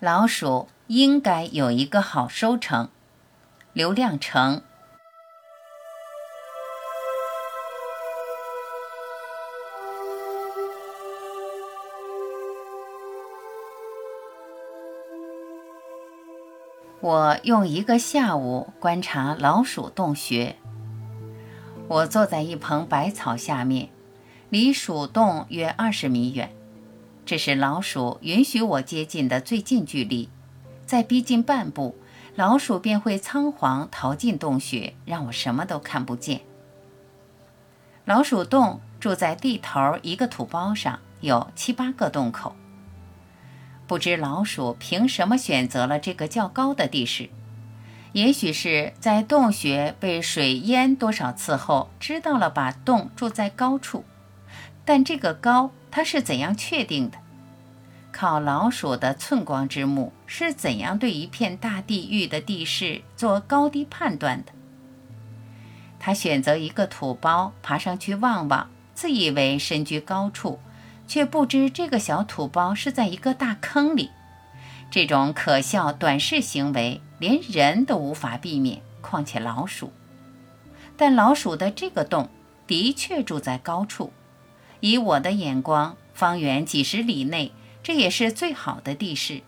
老鼠应该有一个好收成。刘亮程。我用一个下午观察老鼠洞穴。我坐在一棚百草下面，离鼠洞约二十米远。这是老鼠允许我接近的最近距离。再逼近半步，老鼠便会仓皇逃进洞穴，让我什么都看不见。老鼠洞住在地头一个土包上，有七八个洞口。不知老鼠凭什么选择了这个较高的地势？也许是在洞穴被水淹多少次后，知道了把洞住在高处。但这个高，它是怎样确定的？靠老鼠的寸光之目，是怎样对一片大地域的地势做高低判断的？他选择一个土包，爬上去望望，自以为身居高处。却不知这个小土包是在一个大坑里，这种可笑短视行为连人都无法避免，况且老鼠。但老鼠的这个洞的确住在高处，以我的眼光，方圆几十里内，这也是最好的地势，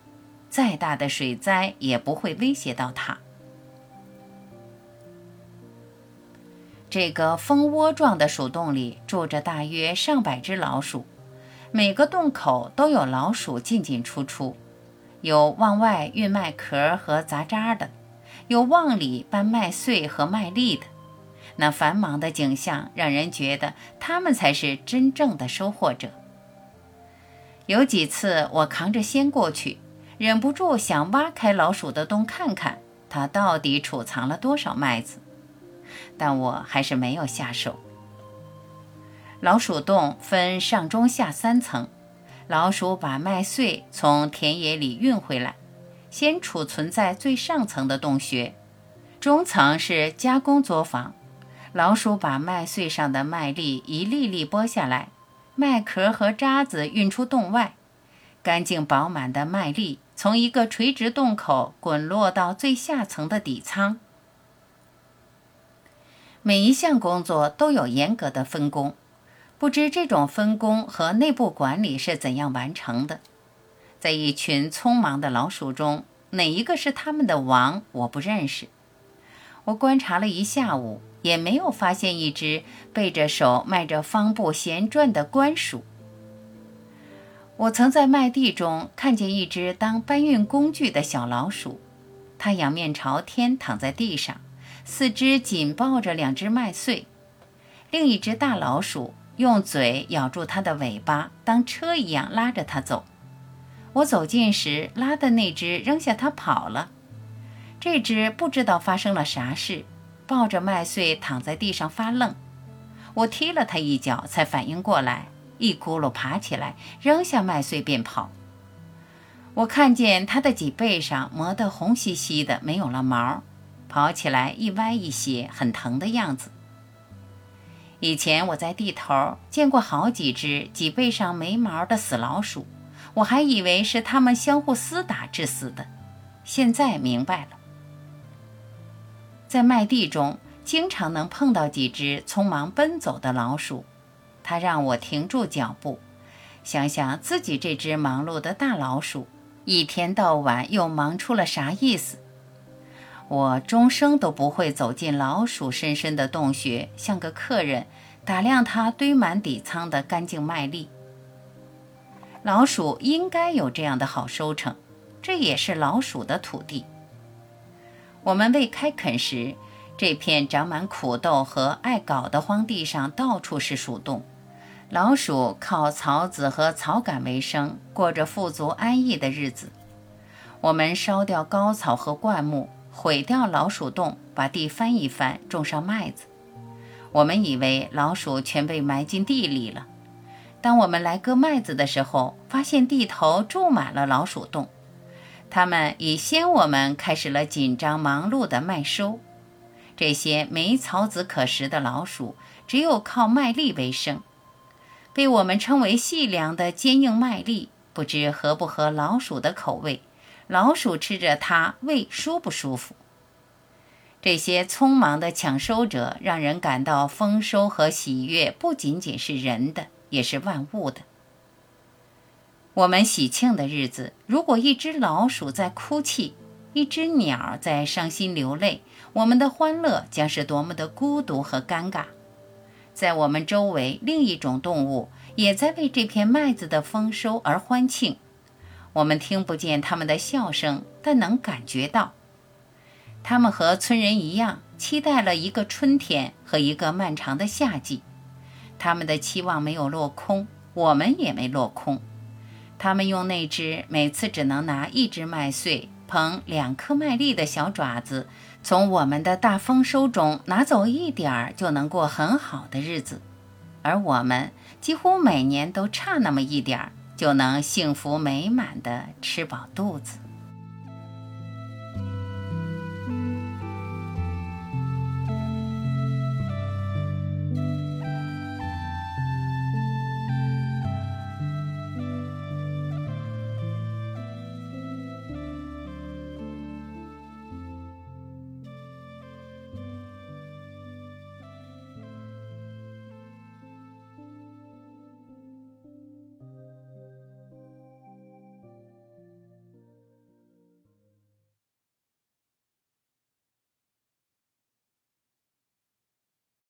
再大的水灾也不会威胁到它。这个蜂窝状的鼠洞里住着大约上百只老鼠。每个洞口都有老鼠进进出出，有往外运麦壳和杂渣的，有往里搬麦穗和麦粒的。那繁忙的景象让人觉得他们才是真正的收获者。有几次我扛着先过去，忍不住想挖开老鼠的洞看看，它到底储藏了多少麦子，但我还是没有下手。老鼠洞分上中下三层，老鼠把麦穗从田野里运回来，先储存在最上层的洞穴。中层是加工作坊，老鼠把麦穗上的麦粒一粒粒剥下来，麦壳和渣子运出洞外，干净饱满的麦粒从一个垂直洞口滚落到最下层的底仓。每一项工作都有严格的分工。不知这种分工和内部管理是怎样完成的？在一群匆忙的老鼠中，哪一个是他们的王？我不认识。我观察了一下午，也没有发现一只背着手、迈着方步闲转的官鼠。我曾在麦地中看见一只当搬运工具的小老鼠，它仰面朝天躺在地上，四肢紧抱着两只麦穗。另一只大老鼠。用嘴咬住它的尾巴，当车一样拉着它走。我走近时，拉的那只扔下它跑了。这只不知道发生了啥事，抱着麦穗躺在地上发愣。我踢了它一脚，才反应过来，一咕噜爬起来，扔下麦穗便跑。我看见它的脊背上磨得红兮兮的，没有了毛，跑起来一歪一斜，很疼的样子。以前我在地头见过好几只脊背上没毛的死老鼠，我还以为是它们相互厮打致死的。现在明白了，在麦地中经常能碰到几只匆忙奔走的老鼠，它让我停住脚步，想想自己这只忙碌的大老鼠，一天到晚又忙出了啥意思。我终生都不会走进老鼠深深的洞穴，像个客人打量它堆满底仓的干净麦粒。老鼠应该有这样的好收成，这也是老鼠的土地。我们未开垦时，这片长满苦豆和艾蒿的荒地上到处是鼠洞，老鼠靠草籽和草杆为生，过着富足安逸的日子。我们烧掉高草和灌木。毁掉老鼠洞，把地翻一翻，种上麦子。我们以为老鼠全被埋进地里了。当我们来割麦子的时候，发现地头住满了老鼠洞。他们已先我们开始了紧张忙碌的麦收。这些没草籽可食的老鼠，只有靠麦粒为生。被我们称为细粮的坚硬麦粒，不知合不合老鼠的口味。老鼠吃着它，胃舒不舒服？这些匆忙的抢收者让人感到丰收和喜悦，不仅仅是人的，也是万物的。我们喜庆的日子，如果一只老鼠在哭泣，一只鸟在伤心流泪，我们的欢乐将是多么的孤独和尴尬。在我们周围，另一种动物也在为这片麦子的丰收而欢庆。我们听不见他们的笑声，但能感觉到，他们和村人一样，期待了一个春天和一个漫长的夏季。他们的期望没有落空，我们也没落空。他们用那只每次只能拿一只麦穗捧两颗麦粒的小爪子，从我们的大丰收中拿走一点儿，就能过很好的日子。而我们几乎每年都差那么一点儿。就能幸福美满的吃饱肚子。